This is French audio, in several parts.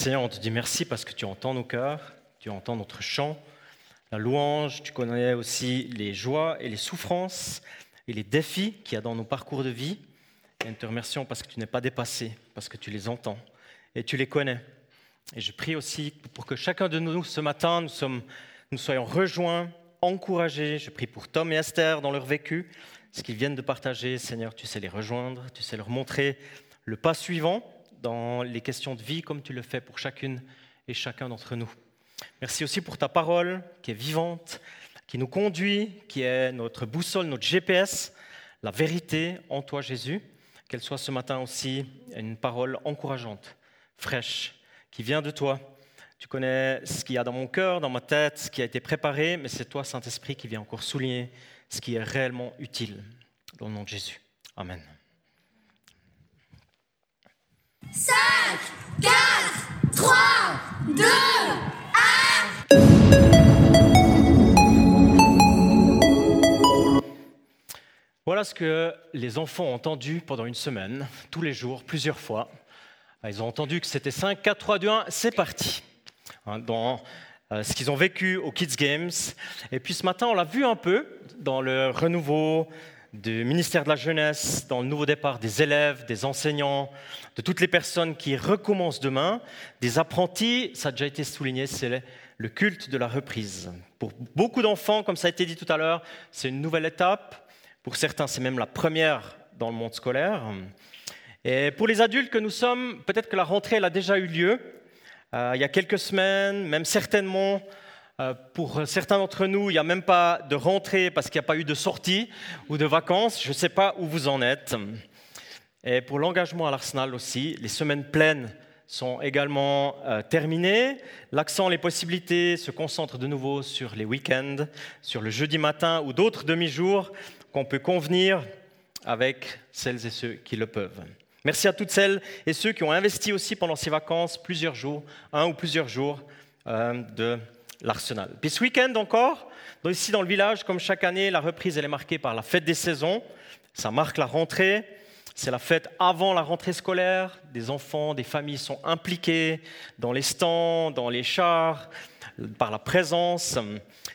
Seigneur, on te dit merci parce que tu entends nos cœurs, tu entends notre chant, la louange, tu connais aussi les joies et les souffrances et les défis qu'il y a dans nos parcours de vie. Et nous te remercions parce que tu n'es pas dépassé, parce que tu les entends et tu les connais. Et je prie aussi pour que chacun de nous, ce matin, nous, soyons rejoints, encouragés. Je prie pour Tom et Esther dans leur vécu, ce qu'ils viennent de partager. Seigneur, tu sais les rejoindre, tu sais leur montrer le pas suivant dans les questions de vie comme tu le fais pour chacune et chacun d'entre nous. Merci aussi pour ta parole qui est vivante, qui nous conduit, qui est notre boussole, notre GPS, la vérité en toi Jésus. Qu'elle soit ce matin aussi une parole encourageante, fraîche, qui vient de toi. Tu connais ce qu'il y a dans mon cœur, dans ma tête, ce qui a été préparé, mais c'est toi, Saint-Esprit, qui vient encore souligner ce qui est réellement utile. Dans le nom de Jésus. Amen. 5, 4, 3, 2, 1. Voilà ce que les enfants ont entendu pendant une semaine, tous les jours, plusieurs fois. Ils ont entendu que c'était 5, 4, 3, 2, 1, c'est parti. Hein, dans euh, ce qu'ils ont vécu aux Kids Games. Et puis ce matin, on l'a vu un peu dans le renouveau du ministère de la Jeunesse, dans le nouveau départ des élèves, des enseignants, de toutes les personnes qui recommencent demain, des apprentis, ça a déjà été souligné, c'est le culte de la reprise. Pour beaucoup d'enfants, comme ça a été dit tout à l'heure, c'est une nouvelle étape. Pour certains, c'est même la première dans le monde scolaire. Et pour les adultes que nous sommes, peut-être que la rentrée elle a déjà eu lieu. Euh, il y a quelques semaines, même certainement pour certains d'entre nous, il n'y a même pas de rentrée parce qu'il n'y a pas eu de sortie ou de vacances. Je ne sais pas où vous en êtes. Et pour l'engagement à l'Arsenal aussi, les semaines pleines sont également euh, terminées. L'accent, les possibilités se concentrent de nouveau sur les week-ends, sur le jeudi matin ou d'autres demi-jours qu'on peut convenir avec celles et ceux qui le peuvent. Merci à toutes celles et ceux qui ont investi aussi pendant ces vacances plusieurs jours, un ou plusieurs jours euh, de l'Arsenal. Puis ce week-end encore, ici dans le village, comme chaque année, la reprise elle est marquée par la fête des saisons. Ça marque la rentrée. C'est la fête avant la rentrée scolaire. Des enfants, des familles sont impliqués dans les stands, dans les chars, par la présence.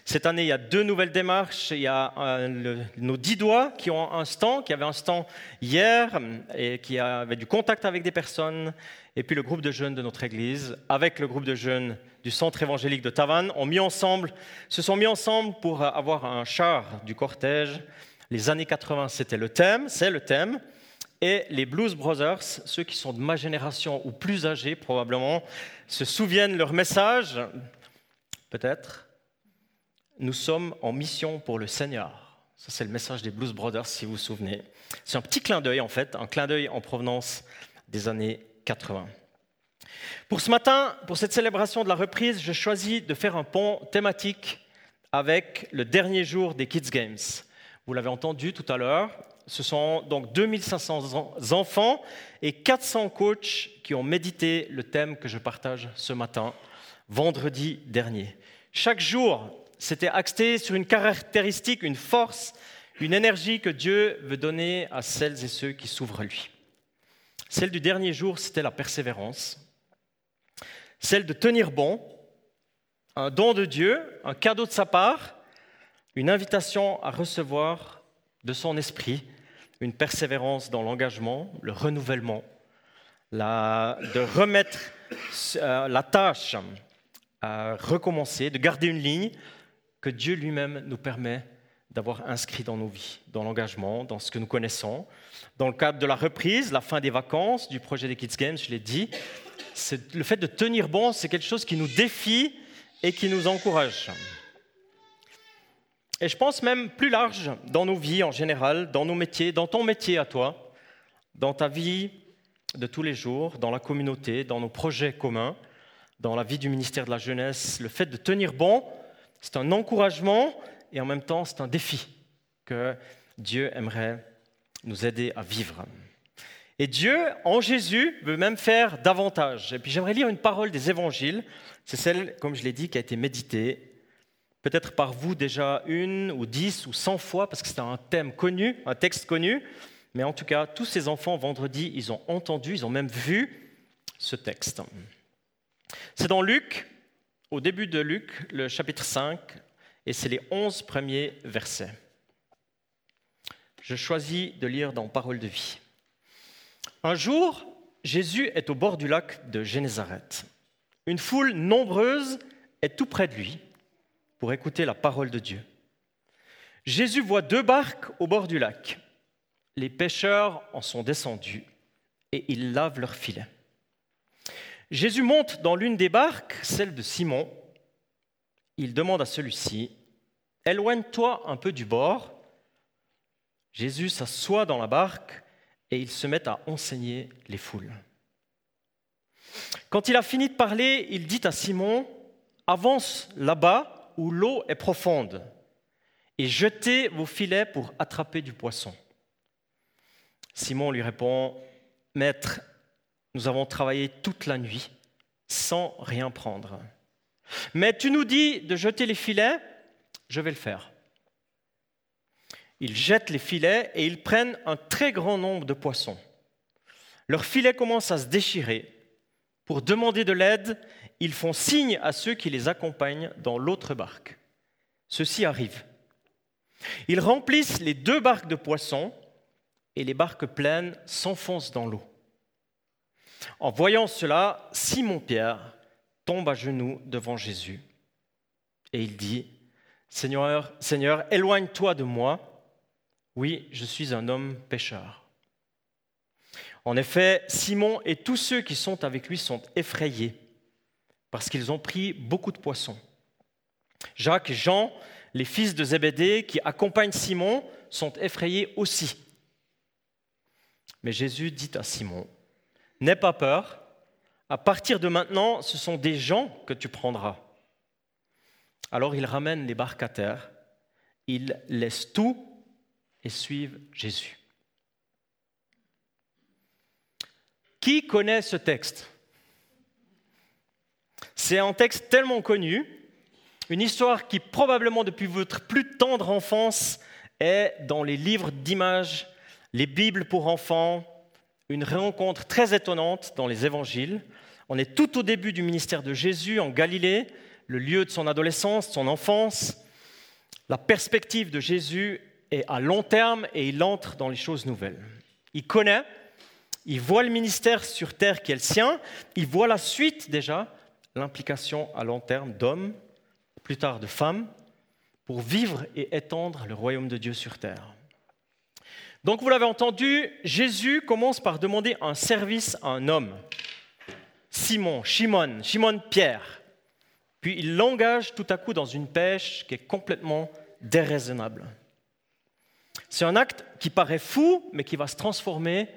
Cette année, il y a deux nouvelles démarches. Il y a euh, nos dix doigts qui ont un stand, qui avait un stand hier et qui avait du contact avec des personnes. Et puis le groupe de jeunes de notre église, avec le groupe de jeunes du centre évangélique de Tavannes, ont mis ensemble, se sont mis ensemble pour avoir un char du cortège. Les années 80, c'était le thème, c'est le thème. Et les Blues Brothers, ceux qui sont de ma génération ou plus âgés probablement, se souviennent leur message, peut-être. Nous sommes en mission pour le Seigneur. Ça, c'est le message des Blues Brothers, si vous vous souvenez. C'est un petit clin d'œil, en fait, un clin d'œil en provenance des années 80. Pour ce matin, pour cette célébration de la reprise, je choisis de faire un pont thématique avec le dernier jour des Kids Games. Vous l'avez entendu tout à l'heure, ce sont donc 2500 enfants et 400 coachs qui ont médité le thème que je partage ce matin, vendredi dernier. Chaque jour, c'était axé sur une caractéristique, une force, une énergie que Dieu veut donner à celles et ceux qui s'ouvrent à lui. Celle du dernier jour, c'était la persévérance celle de tenir bon, un don de Dieu, un cadeau de sa part, une invitation à recevoir de son esprit, une persévérance dans l'engagement, le renouvellement, de remettre euh, la tâche recommencer, de garder une ligne que Dieu lui-même nous permet d'avoir inscrit dans nos vies, dans l'engagement, dans ce que nous connaissons. Dans le cadre de la reprise, la fin des vacances, du projet des Kids Games, je l'ai dit, le fait de tenir bon, c'est quelque chose qui nous défie et qui nous encourage. Et je pense même plus large dans nos vies en général, dans nos métiers, dans ton métier à toi, dans ta vie de tous les jours, dans la communauté, dans nos projets communs, dans la vie du ministère de la Jeunesse. Le fait de tenir bon, c'est un encouragement et en même temps c'est un défi que Dieu aimerait nous aider à vivre. Et Dieu, en Jésus, veut même faire davantage. Et puis j'aimerais lire une parole des évangiles. C'est celle, comme je l'ai dit, qui a été méditée, peut-être par vous déjà une ou dix ou cent fois, parce que c'est un thème connu, un texte connu. Mais en tout cas, tous ces enfants, vendredi, ils ont entendu, ils ont même vu ce texte. C'est dans Luc, au début de Luc, le chapitre 5, et c'est les onze premiers versets. Je choisis de lire dans Parole de vie. Un jour, Jésus est au bord du lac de Génézareth. Une foule nombreuse est tout près de lui pour écouter la parole de Dieu. Jésus voit deux barques au bord du lac. Les pêcheurs en sont descendus et ils lavent leurs filets. Jésus monte dans l'une des barques, celle de Simon. Il demande à celui-ci, Éloigne-toi un peu du bord. Jésus s'assoit dans la barque et il se met à enseigner les foules. Quand il a fini de parler, il dit à Simon, Avance là-bas où l'eau est profonde et jetez vos filets pour attraper du poisson. Simon lui répond, Maître, nous avons travaillé toute la nuit sans rien prendre. Mais tu nous dis de jeter les filets, je vais le faire. Ils jettent les filets et ils prennent un très grand nombre de poissons. Leurs filets commencent à se déchirer. Pour demander de l'aide, ils font signe à ceux qui les accompagnent dans l'autre barque. Ceux-ci arrivent. Ils remplissent les deux barques de poissons et les barques pleines s'enfoncent dans l'eau. En voyant cela, Simon-Pierre tombe à genoux devant Jésus et il dit, Seigneur, Seigneur, éloigne-toi de moi. Oui, je suis un homme pécheur. En effet, Simon et tous ceux qui sont avec lui sont effrayés parce qu'ils ont pris beaucoup de poissons. Jacques et Jean, les fils de Zébédée qui accompagnent Simon, sont effrayés aussi. Mais Jésus dit à Simon, N'aie pas peur. À partir de maintenant, ce sont des gens que tu prendras. Alors ils ramènent les barques à terre, ils laissent tout et suivent Jésus. Qui connaît ce texte? C'est un texte tellement connu, une histoire qui probablement depuis votre plus tendre enfance est dans les livres d'images, les Bibles pour enfants, une rencontre très étonnante dans les évangiles. On est tout au début du ministère de Jésus en Galilée, le lieu de son adolescence, de son enfance. La perspective de Jésus est à long terme et il entre dans les choses nouvelles. Il connaît, il voit le ministère sur terre qui est le sien, il voit la suite déjà, l'implication à long terme d'hommes, plus tard de femmes, pour vivre et étendre le royaume de Dieu sur terre. Donc vous l'avez entendu, Jésus commence par demander un service à un homme, Simon, Shimon, Shimon Pierre. Puis il l'engage tout à coup dans une pêche qui est complètement déraisonnable. C'est un acte qui paraît fou, mais qui va se transformer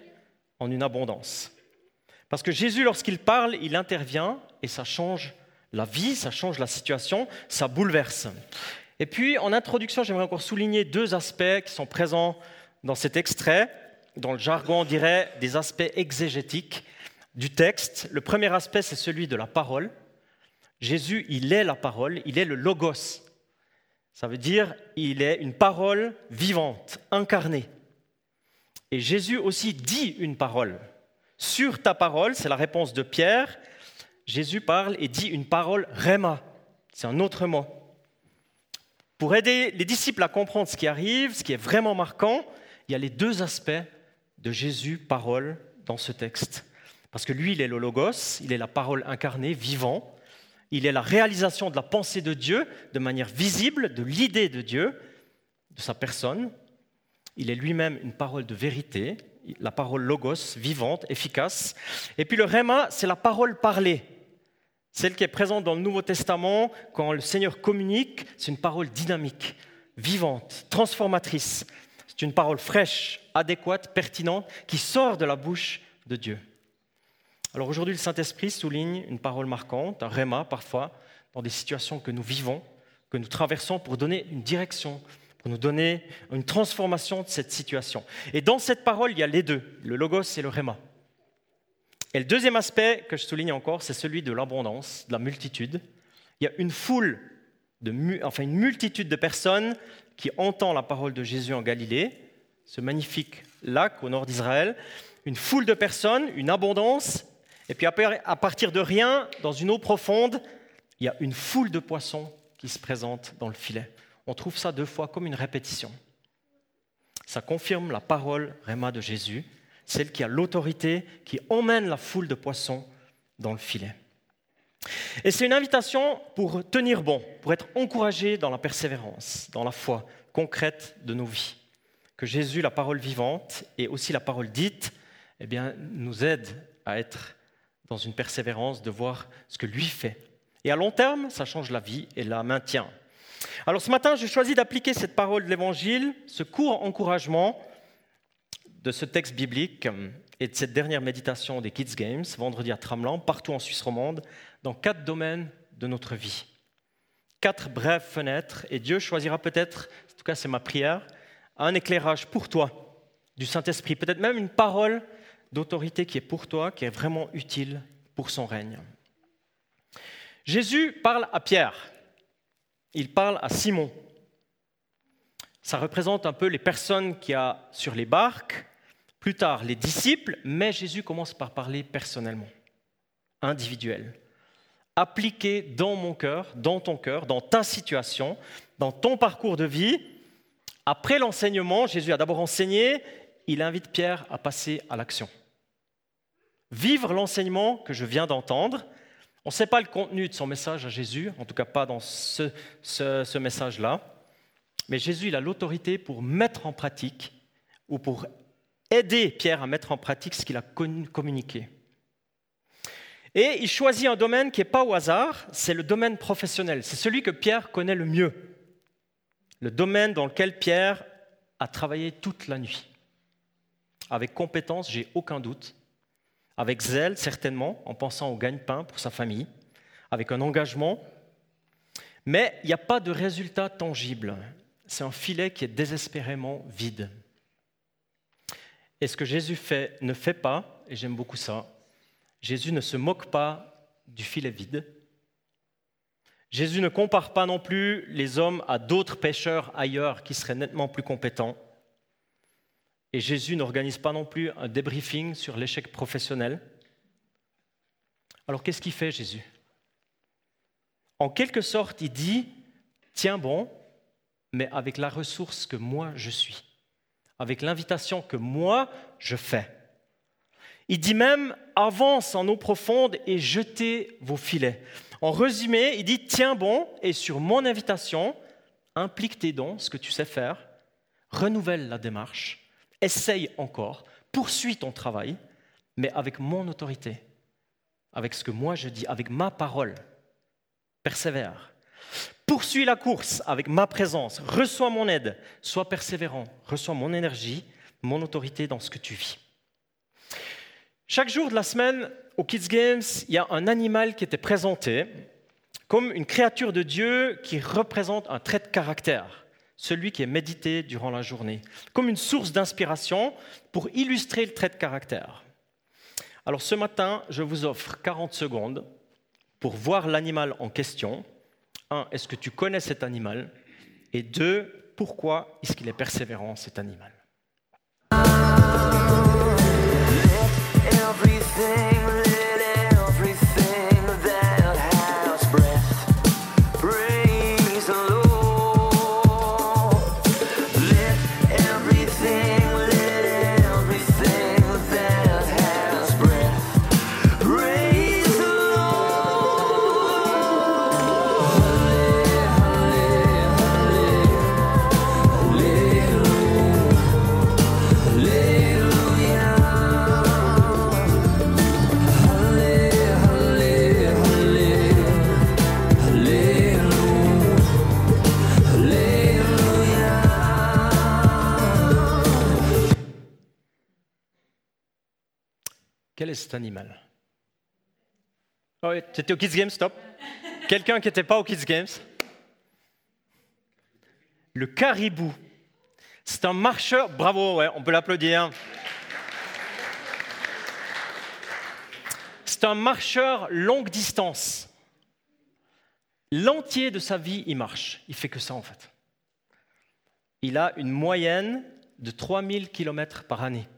en une abondance. Parce que Jésus, lorsqu'il parle, il intervient et ça change la vie, ça change la situation, ça bouleverse. Et puis, en introduction, j'aimerais encore souligner deux aspects qui sont présents dans cet extrait, dans le jargon, on dirait des aspects exégétiques du texte. Le premier aspect, c'est celui de la parole. Jésus, il est la parole, il est le logos. Ça veut dire, il est une parole vivante, incarnée. Et Jésus aussi dit une parole. Sur ta parole, c'est la réponse de Pierre, Jésus parle et dit une parole rema. C'est un autre mot. Pour aider les disciples à comprendre ce qui arrive, ce qui est vraiment marquant, il y a les deux aspects de Jésus, parole, dans ce texte. Parce que lui, il est le logos, il est la parole incarnée, vivant. Il est la réalisation de la pensée de Dieu de manière visible, de l'idée de Dieu, de sa personne. Il est lui-même une parole de vérité, la parole logos, vivante, efficace. Et puis le rhéma, c'est la parole parlée, celle qui est présente dans le Nouveau Testament quand le Seigneur communique, c'est une parole dynamique, vivante, transformatrice. C'est une parole fraîche, adéquate, pertinente, qui sort de la bouche de Dieu. Alors aujourd'hui, le Saint-Esprit souligne une parole marquante, un rhéma parfois, dans des situations que nous vivons, que nous traversons pour donner une direction, pour nous donner une transformation de cette situation. Et dans cette parole, il y a les deux, le logos et le rhéma. Et le deuxième aspect que je souligne encore, c'est celui de l'abondance, de la multitude. Il y a une foule, enfin une multitude de personnes qui entend la parole de Jésus en Galilée, ce magnifique lac au nord d'Israël, une foule de personnes, une abondance, Et puis à partir de rien, dans une eau profonde, il y a une foule de poissons qui se présentent dans le filet. On trouve ça deux fois comme une répétition. Ça confirme la parole Réma de Jésus, celle qui a l'autorité, qui emmène la foule de poissons dans le filet. Et c'est une invitation pour tenir bon, pour être encouragé dans la persévérance, dans la foi concrète de nos vies. Que Jésus, la parole vivante et aussi la parole dite, eh bien, nous aide à être dans une persévérance, de voir ce que lui fait. Et à long terme, ça change la vie et la maintient. Alors ce matin, j'ai choisi d'appliquer cette parole de l'Évangile, ce court encouragement de ce texte biblique et de cette dernière méditation des Kids Games, vendredi à Tramelan, partout en Suisse romande, dans quatre domaines de notre vie. Quatre brèves fenêtres, et Dieu choisira peut-être, en tout cas c'est ma prière, un éclairage pour toi du Saint-Esprit, peut-être même une parole d'autorité qui est pour toi, qui est vraiment utile pour son règne. Jésus parle à Pierre il parle à Simon. Ça représente un peu les personnes qui a sur les barques, plus tard les disciples, mais Jésus commence par parler personnellement, individuel. Appliqué dans mon cœur, dans ton cœur, dans ta situation, dans ton parcours de vie. Après l'enseignement, Jésus a d'abord enseigné, il invite Pierre à passer à l'action. Vivre l'enseignement que je viens d'entendre, on ne sait pas le contenu de son message à Jésus, en tout cas pas dans ce, message-là, mais Jésus il a l'autorité pour mettre en pratique ou pour aider Pierre à mettre en pratique ce qu'il a communiqué. Et il choisit un domaine qui n'est pas au hasard, c'est le domaine professionnel. C'est celui que Pierre connaît le mieux. Le domaine dans lequel Pierre a travaillé toute la nuit. Avec compétence, j'ai aucun doute avec zèle certainement, en pensant au gagne-pain pour sa famille, avec un engagement, mais il n'y a pas de résultat tangible. C'est un filet qui est désespérément vide. Et ce que Jésus fait, ne fait pas, et j'aime beaucoup ça, Jésus ne se moque pas du filet vide. Jésus ne compare pas non plus les hommes à d'autres pêcheurs ailleurs qui seraient nettement plus compétents. Et Jésus n'organise pas non plus un débriefing sur l'échec professionnel. Alors qu'est-ce qu'il fait Jésus? En quelque sorte, il dit, tiens bon, mais avec la ressource que moi je suis, avec l'invitation que moi je fais. Il dit même, avance en eau profonde et jetez vos filets. En résumé, il dit, tiens bon, et sur mon invitation, implique tes dons, ce que tu sais faire, renouvelle la démarche, essaye encore, poursuis ton travail, mais avec mon autorité, avec ce que moi je dis, avec ma parole. Persévère. Poursuis la course avec ma présence, reçois mon aide, sois persévérant, reçois mon énergie, mon autorité dans ce que tu vis. Chaque jour de la semaine, au Kids Games, il y a un animal qui était présenté comme une créature de Dieu qui représente un trait de caractère celui qui est médité durant la journée, comme une source d'inspiration pour illustrer le trait de caractère. Alors ce matin, je vous offre 40 secondes pour voir l'animal en question. Un, est-ce que tu connais cet animal? Et deux, pourquoi est-ce qu'il est persévérant cet animal? Animal oh Tu étais au Kids Games, stop. Quelqu'un qui n'était pas au Kids Games Le caribou. C'est un marcheur. Bravo, ouais, on peut l'applaudir. C'est un marcheur longue distance. L'entier de sa vie, il marche. Il fait que ça, en fait. Il a une moyenne de 3000 km par année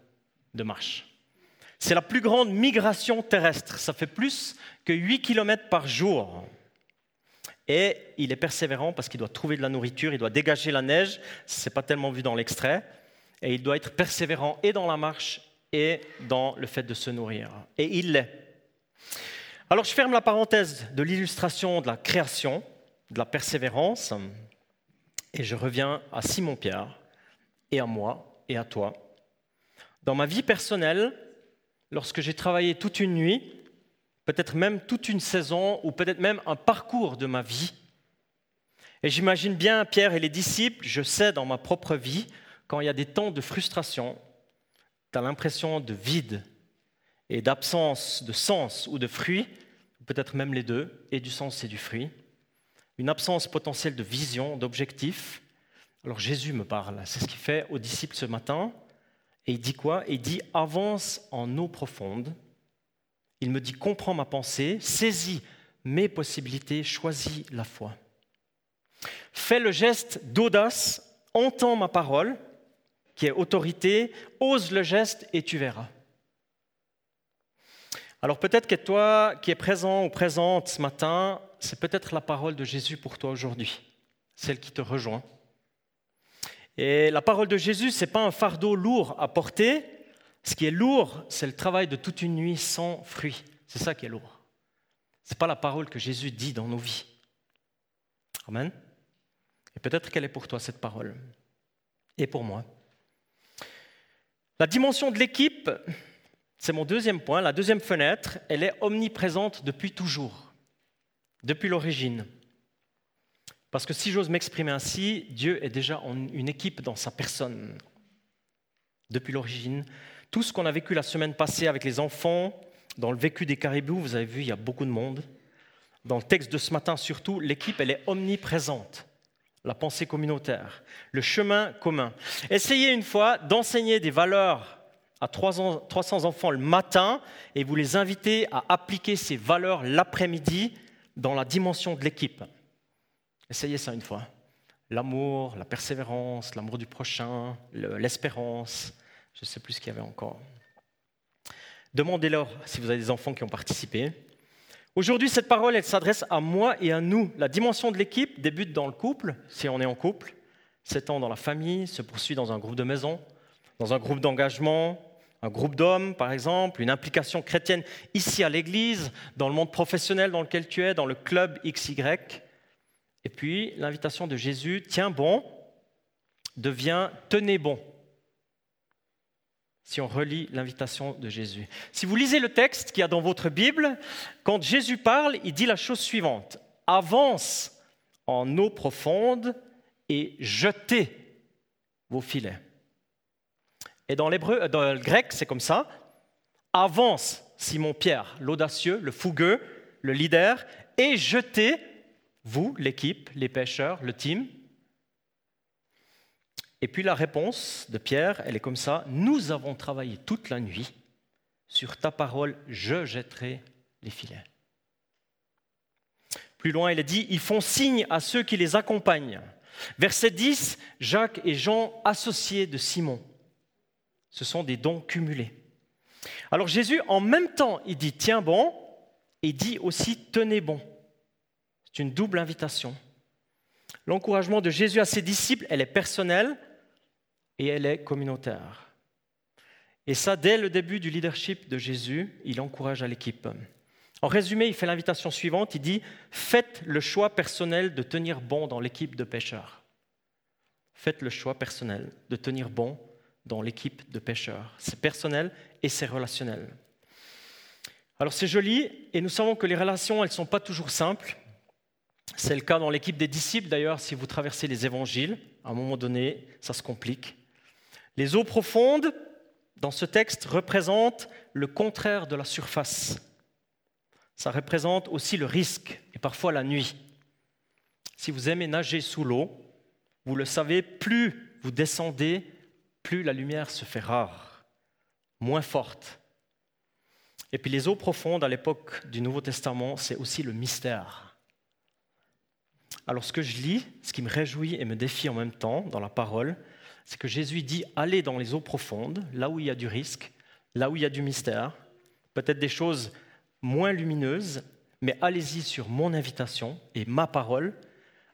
de marche. C'est la plus grande migration terrestre. Ça fait plus que 8 km par jour. Et il est persévérant parce qu'il doit trouver de la nourriture, il doit dégager la neige. Ce n'est pas tellement vu dans l'extrait. Et il doit être persévérant et dans la marche et dans le fait de se nourrir. Et il l'est. Alors je ferme la parenthèse de l'illustration de la création, de la persévérance, et je reviens à Simon-Pierre, et à moi, et à toi. Dans ma vie personnelle, lorsque j'ai travaillé toute une nuit, peut-être même toute une saison, ou peut-être même un parcours de ma vie, et j'imagine bien Pierre et les disciples, je sais dans ma propre vie, quand il y a des temps de frustration, tu as l'impression de vide, et d'absence de sens ou de fruit, peut-être même les deux, et du sens et du fruit, une absence potentielle de vision, d'objectif. Alors Jésus me parle, c'est ce qu'il fait aux disciples ce matin, et il dit quoi? Il dit avance en eau profonde. Il me dit comprends ma pensée, saisis mes possibilités, choisis la foi. Fais le geste d'audace, entends ma parole, qui est autorité, ose le geste et tu verras. Alors peut-être que toi qui es présent ou présente ce matin, c'est peut-être la parole de Jésus pour toi aujourd'hui, celle qui te rejoint. Et la parole de Jésus, ce n'est pas un fardeau lourd à porter. Ce qui est lourd, c'est le travail de toute une nuit sans fruit. C'est ça qui est lourd. Ce n'est pas la parole que Jésus dit dans nos vies. Amen. Et peut-être qu'elle est pour toi, cette parole. Et pour moi. La dimension de l'équipe, c'est mon deuxième point. La deuxième fenêtre, elle est omniprésente depuis toujours, depuis l'origine. Parce que si j'ose m'exprimer ainsi, Dieu est déjà en une équipe dans sa personne, depuis l'origine. Tout ce qu'on a vécu la semaine passée avec les enfants, dans le vécu des caribous, vous avez vu, il y a beaucoup de monde. Dans le texte de ce matin surtout, l'équipe, elle est omniprésente. La pensée communautaire, le chemin commun. Essayez une fois d'enseigner des valeurs à 300 enfants le matin et vous les invitez à appliquer ces valeurs l'après-midi dans la dimension de l'équipe. Essayez ça une fois. L'amour, la persévérance, l'amour du prochain, l'espérance, je ne sais plus ce qu'il y avait encore. Demandez-leur si vous avez des enfants qui ont participé. Aujourd'hui, cette parole, elle s'adresse à moi et à nous. La dimension de l'équipe débute dans le couple, si on est en couple, s'étend dans la famille, se poursuit dans un groupe de maison, dans un groupe d'engagement, un groupe d'hommes, par exemple, une implication chrétienne ici à l'Église, dans le monde professionnel dans lequel tu es, dans le club XY. Et puis l'invitation de Jésus, tiens bon, devient tenez bon. Si on relit l'invitation de Jésus. Si vous lisez le texte qu'il y a dans votre Bible, quand Jésus parle, il dit la chose suivante. Avance en eau profonde et jetez vos filets. Et dans, l'hébreu, euh, dans le grec, c'est comme ça. Avance Simon-Pierre, l'audacieux, le fougueux, le leader, et jetez, vous, l'équipe, les pêcheurs, le team. Et puis la réponse de Pierre, elle est comme ça. Nous avons travaillé toute la nuit. Sur ta parole, je jetterai les filets. Plus loin, il est dit, ils font signe à ceux qui les accompagnent. Verset 10, Jacques et Jean, associés de Simon. Ce sont des dons cumulés. Alors Jésus, en même temps, il dit tiens bon, et dit aussi tenez bon. C'est une double invitation. L'encouragement de Jésus à ses disciples, elle est personnelle et elle est communautaire. Et ça, dès le début du leadership de Jésus, il encourage à l'équipe. En résumé, il fait l'invitation suivante, il dit, faites le choix personnel de tenir bon dans l'équipe de pêcheurs. Faites le choix personnel de tenir bon dans l'équipe de pêcheurs. C'est personnel et c'est relationnel. Alors c'est joli et nous savons que les relations, elles ne sont pas toujours simples. C'est le cas dans l'équipe des disciples d'ailleurs, si vous traversez les évangiles, à un moment donné, ça se complique. Les eaux profondes, dans ce texte, représentent le contraire de la surface. Ça représente aussi le risque et parfois la nuit. Si vous aimez nager sous l'eau, vous le savez, plus vous descendez, plus la lumière se fait rare, moins forte. Et puis les eaux profondes à l'époque du Nouveau Testament, c'est aussi le mystère. Alors ce que je lis, ce qui me réjouit et me défie en même temps dans la parole, c'est que Jésus dit allez dans les eaux profondes, là où il y a du risque, là où il y a du mystère, peut-être des choses moins lumineuses, mais allez-y sur mon invitation et ma parole,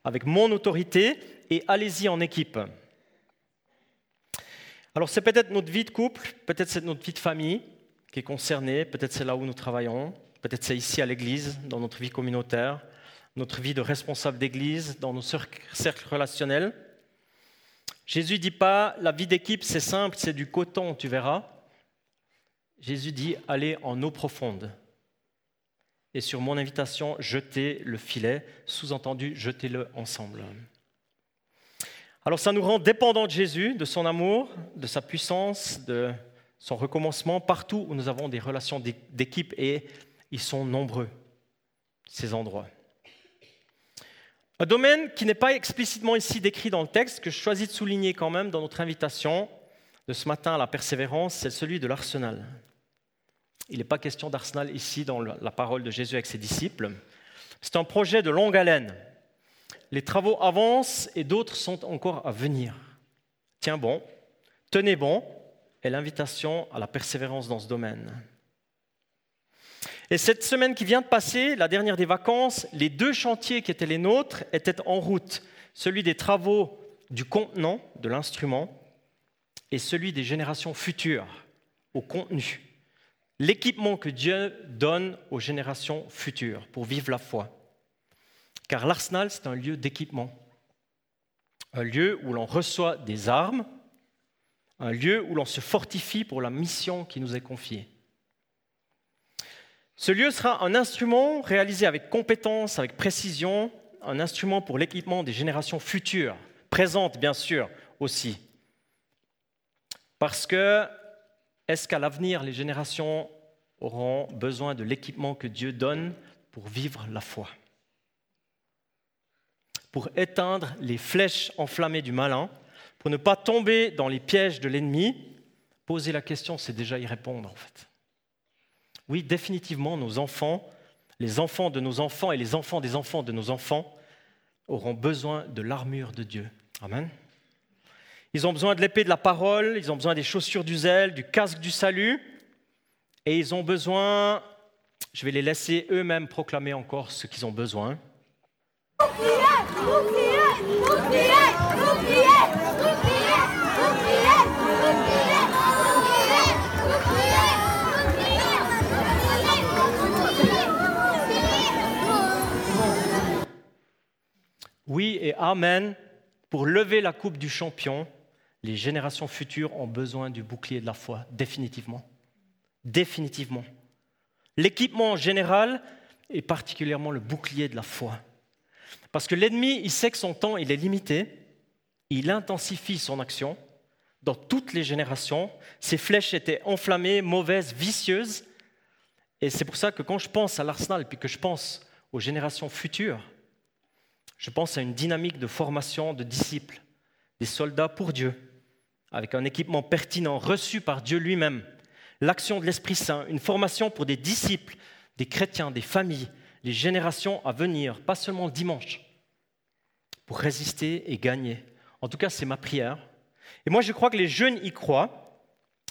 avec mon autorité, et allez-y en équipe. Alors c'est peut-être notre vie de couple, peut-être c'est notre vie de famille qui est concernée, peut-être c'est là où nous travaillons, peut-être c'est ici à l'église, dans notre vie communautaire, notre vie de responsable d'église, dans nos cercles relationnels. Jésus dit pas la vie d'équipe c'est simple, c'est du coton, tu verras. Jésus dit allez en eau profonde. Et sur mon invitation, jetez le filet, sous-entendu, jetez-le ensemble. Alors ça nous rend dépendants de Jésus, de son amour, de sa puissance, de son recommencement, partout où nous avons des relations d'équipe, et ils sont nombreux, ces endroits. Un domaine qui n'est pas explicitement ici décrit dans le texte, que je choisis de souligner quand même dans notre invitation de ce matin à la persévérance, c'est celui de l'arsenal. Il n'est pas question d'arsenal ici dans la parole de Jésus avec ses disciples. C'est un projet de longue haleine. Les travaux avancent et d'autres sont encore à venir. Tiens bon, tenez bon, est l'invitation à la persévérance dans ce domaine. Et cette semaine qui vient de passer, la dernière des vacances, les deux chantiers qui étaient les nôtres étaient en route. Celui des travaux du contenant, de l'instrument, et celui des générations futures, au contenu. L'équipement que Dieu donne aux générations futures pour vivre la foi. Car l'arsenal, c'est un lieu d'équipement. Un lieu où l'on reçoit des armes, un lieu où l'on se fortifie pour la mission qui nous est confiée. Ce lieu sera un instrument réalisé avec compétence, avec précision, un instrument pour l'équipement des générations futures, présentes bien sûr aussi. Parce que est-ce qu'à l'avenir, les générations auront besoin de l'équipement que Dieu donne pour vivre la foi? Pour éteindre les flèches enflammées du malin, pour ne pas tomber dans les pièges de l'ennemi, poser la question, c'est déjà y répondre en fait. Oui, définitivement, nos enfants, les enfants de nos enfants et les enfants des enfants de nos enfants auront besoin de l'armure de Dieu. Amen. Ils ont besoin de l'épée de la parole, ils ont besoin des chaussures du zèle, du casque du salut, et ils ont besoin, je vais les laisser eux-mêmes proclamer encore ce qu'ils ont besoin. Oui et Amen. Pour lever la coupe du champion, les générations futures ont besoin du bouclier de la foi, définitivement. Définitivement. L'équipement général est particulièrement le bouclier de la foi. Parce que l'ennemi, il sait que son temps, il est limité, il intensifie son action dans toutes les générations. Ses flèches étaient enflammées, mauvaises, vicieuses. Et c'est pour ça que quand je pense à l'arsenal, puis que je pense aux générations futures, je pense à une dynamique de formation de disciples, des soldats pour Dieu, avec un équipement pertinent reçu par Dieu lui-même, l'action de l'Esprit Saint, une formation pour des disciples, des chrétiens, des familles, les générations à venir, pas seulement dimanche, pour résister et gagner. En tout cas, c'est ma prière. Et moi, je crois que les jeunes y croient.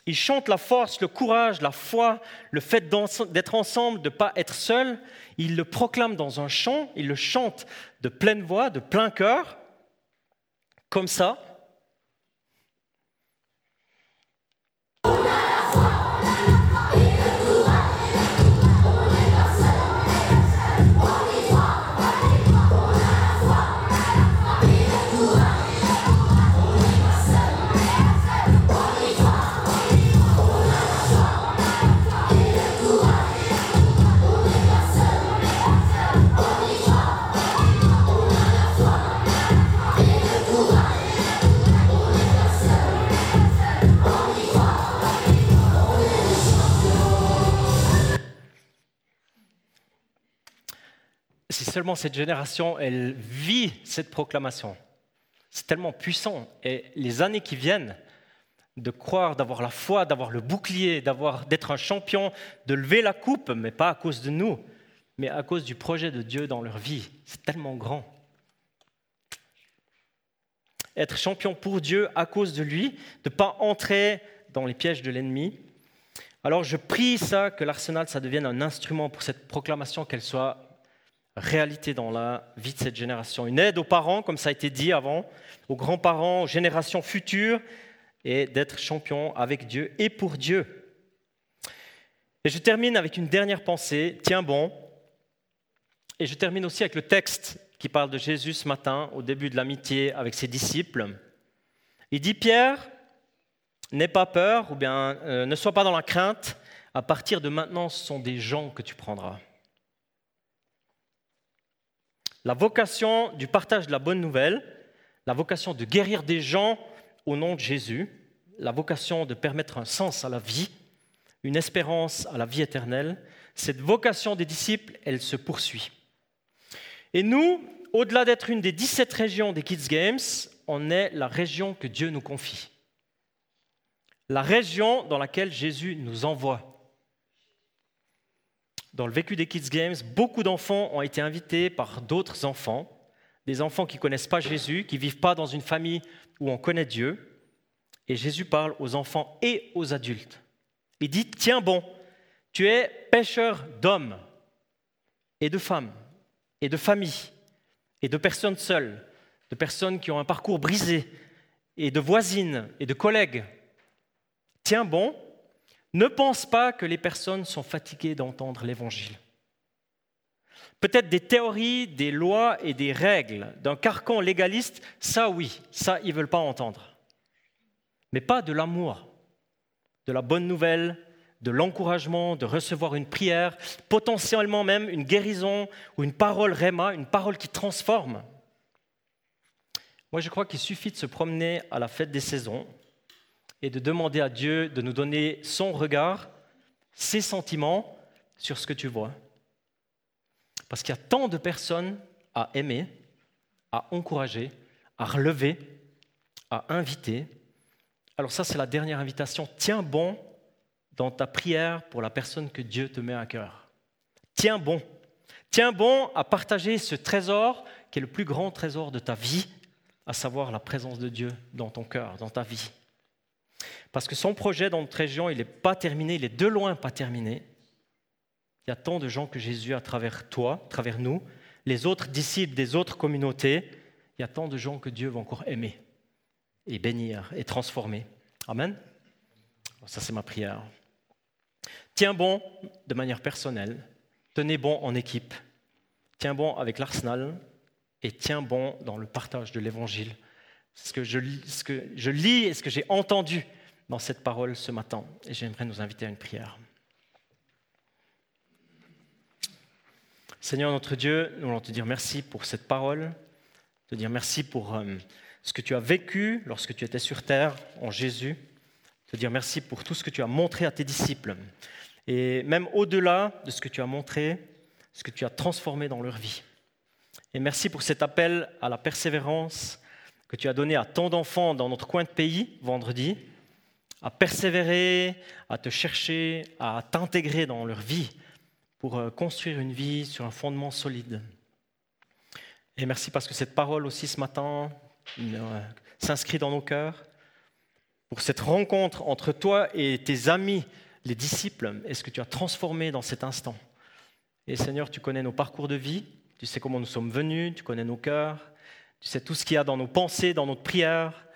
Ils chantent la force, le courage, la foi, le fait d'être ensemble, de ne pas être seul. Ils le proclament dans un chant, ils le chantent de pleine voix, de plein cœur, comme ça. Seulement cette génération, elle vit cette proclamation. C'est tellement puissant. Et les années qui viennent, de croire, d'avoir la foi, d'avoir le bouclier, d'avoir, d'être un champion, de lever la coupe, mais pas à cause de nous, mais à cause du projet de Dieu dans leur vie. C'est tellement grand. Être champion pour Dieu à cause de lui, de ne pas entrer dans les pièges de l'ennemi. Alors je prie ça, que l'Arsenal, ça devienne un instrument pour cette proclamation, qu'elle soit réalité dans la vie de cette génération. Une aide aux parents, comme ça a été dit avant, aux grands-parents, aux générations futures, et d'être champion avec Dieu et pour Dieu. Et je termine avec une dernière pensée, tiens bon, et je termine aussi avec le texte qui parle de Jésus ce matin, au début de l'amitié avec ses disciples. Il dit, Pierre, n'aie pas peur, ou bien euh, ne sois pas dans la crainte, à partir de maintenant, ce sont des gens que tu prendras. La vocation du partage de la bonne nouvelle, la vocation de guérir des gens au nom de Jésus, la vocation de permettre un sens à la vie, une espérance à la vie éternelle, cette vocation des disciples, elle se poursuit. Et nous, au-delà d'être une des 17 régions des Kids Games, on est la région que Dieu nous confie. La région dans laquelle Jésus nous envoie dans le vécu des Kids Games, beaucoup d'enfants ont été invités par d'autres enfants, des enfants qui ne connaissent pas Jésus, qui ne vivent pas dans une famille où on connaît Dieu. Et Jésus parle aux enfants et aux adultes. Il dit, tiens bon, tu es pêcheur d'hommes et de femmes et de familles et de personnes seules, de personnes qui ont un parcours brisé et de voisines et de collègues. Tiens bon, ne pense pas que les personnes sont fatiguées d'entendre l'Évangile. Peut-être des théories, des lois et des règles d'un carcan légaliste, ça oui, ça ils ne veulent pas entendre. Mais pas de l'amour, de la bonne nouvelle, de l'encouragement, de recevoir une prière, potentiellement même une guérison ou une parole réma, une parole qui transforme. Moi je crois qu'il suffit de se promener à la fête des saisons et de demander à Dieu de nous donner son regard, ses sentiments sur ce que tu vois. Parce qu'il y a tant de personnes à aimer, à encourager, à relever, à inviter. Alors ça, c'est la dernière invitation. Tiens bon dans ta prière pour la personne que Dieu te met à cœur. Tiens bon. Tiens bon à partager ce trésor qui est le plus grand trésor de ta vie, à savoir la présence de Dieu dans ton cœur, dans ta vie. Parce que son projet dans notre région, il n'est pas terminé, il est de loin pas terminé. Il y a tant de gens que Jésus, à travers toi, à travers nous, les autres disciples des autres communautés, il y a tant de gens que Dieu va encore aimer et bénir et transformer. Amen. Ça, c'est ma prière. Tiens bon de manière personnelle, tenez bon en équipe, tiens bon avec l'Arsenal et tiens bon dans le partage de l'Évangile. Ce que je, ce que je lis et ce que j'ai entendu dans cette parole ce matin. Et j'aimerais nous inviter à une prière. Seigneur notre Dieu, nous voulons te dire merci pour cette parole, te dire merci pour euh, ce que tu as vécu lorsque tu étais sur terre en Jésus, te dire merci pour tout ce que tu as montré à tes disciples, et même au-delà de ce que tu as montré, ce que tu as transformé dans leur vie. Et merci pour cet appel à la persévérance que tu as donné à tant d'enfants dans notre coin de pays vendredi, à persévérer, à te chercher, à t'intégrer dans leur vie pour euh, construire une vie sur un fondement solide. Et merci parce que cette parole aussi ce matin euh, s'inscrit dans nos cœurs, pour cette rencontre entre toi et tes amis, les disciples, et ce que tu as transformé dans cet instant? Et Seigneur, tu connais nos parcours de vie, tu sais comment nous sommes venus, tu connais nos cœurs, tu sais tout ce qu'il y a dans nos pensées, dans notre prière.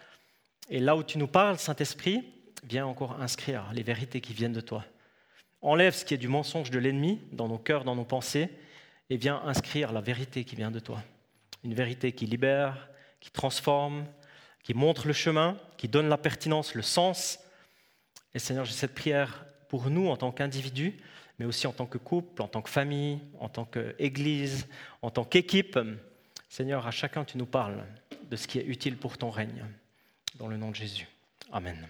Et là où tu nous parles, Saint-Esprit, viens encore inscrire les vérités qui viennent de toi. Enlève ce qui est du mensonge de l'ennemi dans nos cœurs, dans nos pensées, et viens inscrire la vérité qui vient de toi. Une vérité qui libère, qui transforme, qui montre le chemin, qui donne la pertinence, le sens. Et Seigneur, j'ai cette prière pour nous en tant qu'individus, mais aussi en tant que couple, en tant que famille, en tant qu'église, en tant qu'équipe. Seigneur, à chacun tu nous parles de ce qui est utile pour ton règne. Dans le nom de Jésus. Amen.